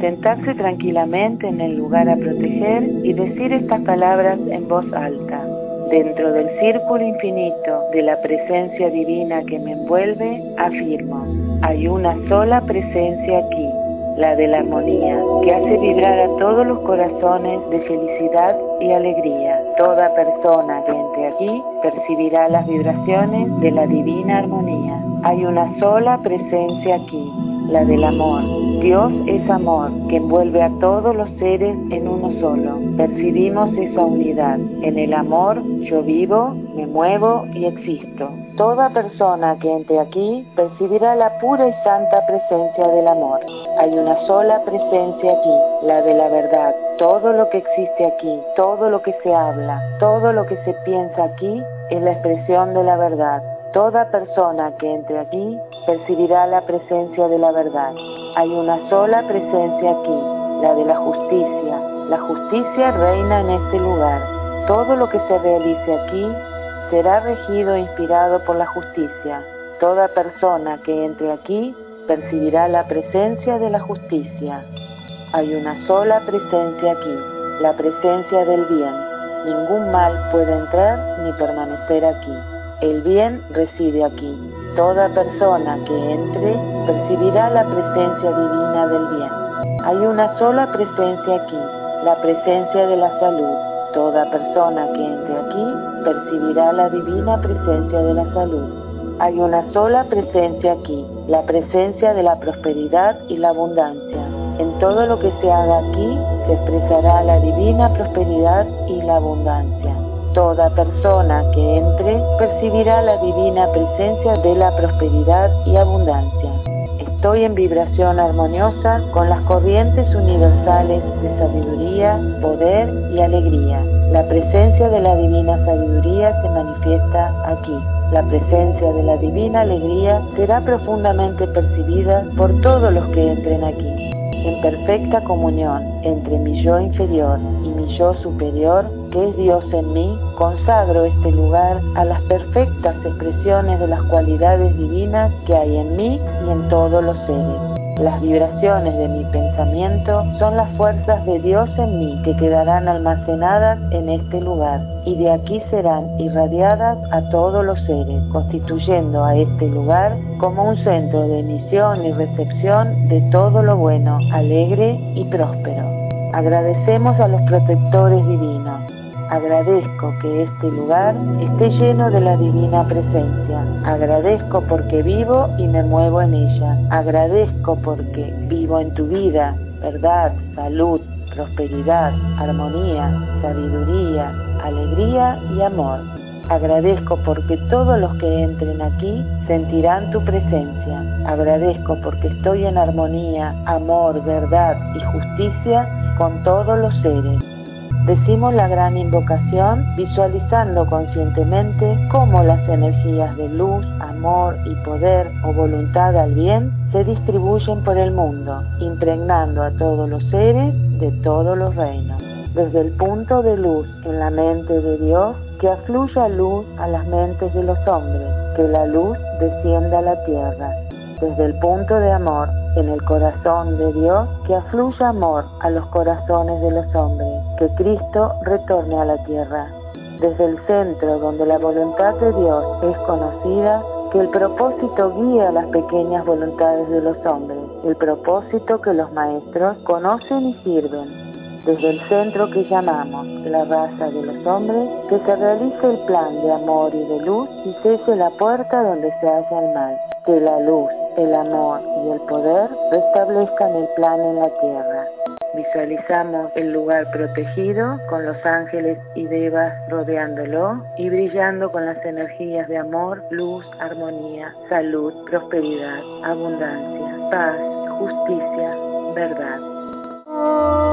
sentarse tranquilamente en el lugar a proteger y decir estas palabras en voz alta. Dentro del círculo infinito de la presencia divina que me envuelve, afirmo, hay una sola presencia aquí, la de la armonía, que hace vibrar a todos los corazones de felicidad y alegría. Toda persona que entre aquí percibirá las vibraciones de la divina armonía. Hay una sola presencia aquí, la del amor. Dios es amor, que envuelve a todos los seres en uno solo. Percibimos esa unidad. En el amor yo vivo, me muevo y existo. Toda persona que entre aquí percibirá la pura y santa presencia del amor. Hay una sola presencia aquí, la de la verdad. Todo lo que existe aquí, todo lo que se habla, todo lo que se piensa aquí es la expresión de la verdad. Toda persona que entre aquí percibirá la presencia de la verdad. Hay una sola presencia aquí, la de la justicia. La justicia reina en este lugar. Todo lo que se realice aquí será regido e inspirado por la justicia. Toda persona que entre aquí percibirá la presencia de la justicia. Hay una sola presencia aquí, la presencia del bien. Ningún mal puede entrar ni permanecer aquí. El bien reside aquí. Toda persona que entre percibirá la presencia divina del bien. Hay una sola presencia aquí, la presencia de la salud. Toda persona que entre aquí percibirá la divina presencia de la salud. Hay una sola presencia aquí, la presencia de la prosperidad y la abundancia. En todo lo que se haga aquí se expresará la divina prosperidad y la abundancia. Toda persona que entre percibirá la divina presencia de la prosperidad y abundancia. Estoy en vibración armoniosa con las corrientes universales de sabiduría, poder y alegría. La presencia de la divina sabiduría se manifiesta aquí. La presencia de la divina alegría será profundamente percibida por todos los que entren aquí. En perfecta comunión entre mi yo inferior y yo superior, que es Dios en mí, consagro este lugar a las perfectas expresiones de las cualidades divinas que hay en mí y en todos los seres. Las vibraciones de mi pensamiento son las fuerzas de Dios en mí que quedarán almacenadas en este lugar y de aquí serán irradiadas a todos los seres, constituyendo a este lugar como un centro de emisión y recepción de todo lo bueno, alegre y próspero. Agradecemos a los protectores divinos Agradezco que este lugar esté lleno de la divina presencia. Agradezco porque vivo y me muevo en ella. Agradezco porque vivo en tu vida, verdad, salud, prosperidad, armonía, sabiduría, alegría y amor. Agradezco porque todos los que entren aquí sentirán tu presencia. Agradezco porque estoy en armonía, amor, verdad y justicia con todos los seres. Decimos la gran invocación visualizando conscientemente cómo las energías de luz, amor y poder o voluntad al bien se distribuyen por el mundo, impregnando a todos los seres de todos los reinos. Desde el punto de luz en la mente de Dios, que afluya luz a las mentes de los hombres, que la luz descienda a la tierra. Desde el punto de amor en el corazón de Dios, que afluya amor a los corazones de los hombres que Cristo retorne a la tierra. Desde el centro donde la voluntad de Dios es conocida, que el propósito guía las pequeñas voluntades de los hombres, el propósito que los maestros conocen y sirven. Desde el centro que llamamos la raza de los hombres, que se realice el plan de amor y de luz y cese la puerta donde se halla el mal. Que la luz, el amor y el poder restablezcan el plan en la tierra. Visualizamos el lugar protegido con los ángeles y devas rodeándolo y brillando con las energías de amor, luz, armonía, salud, prosperidad, abundancia, paz, justicia, verdad.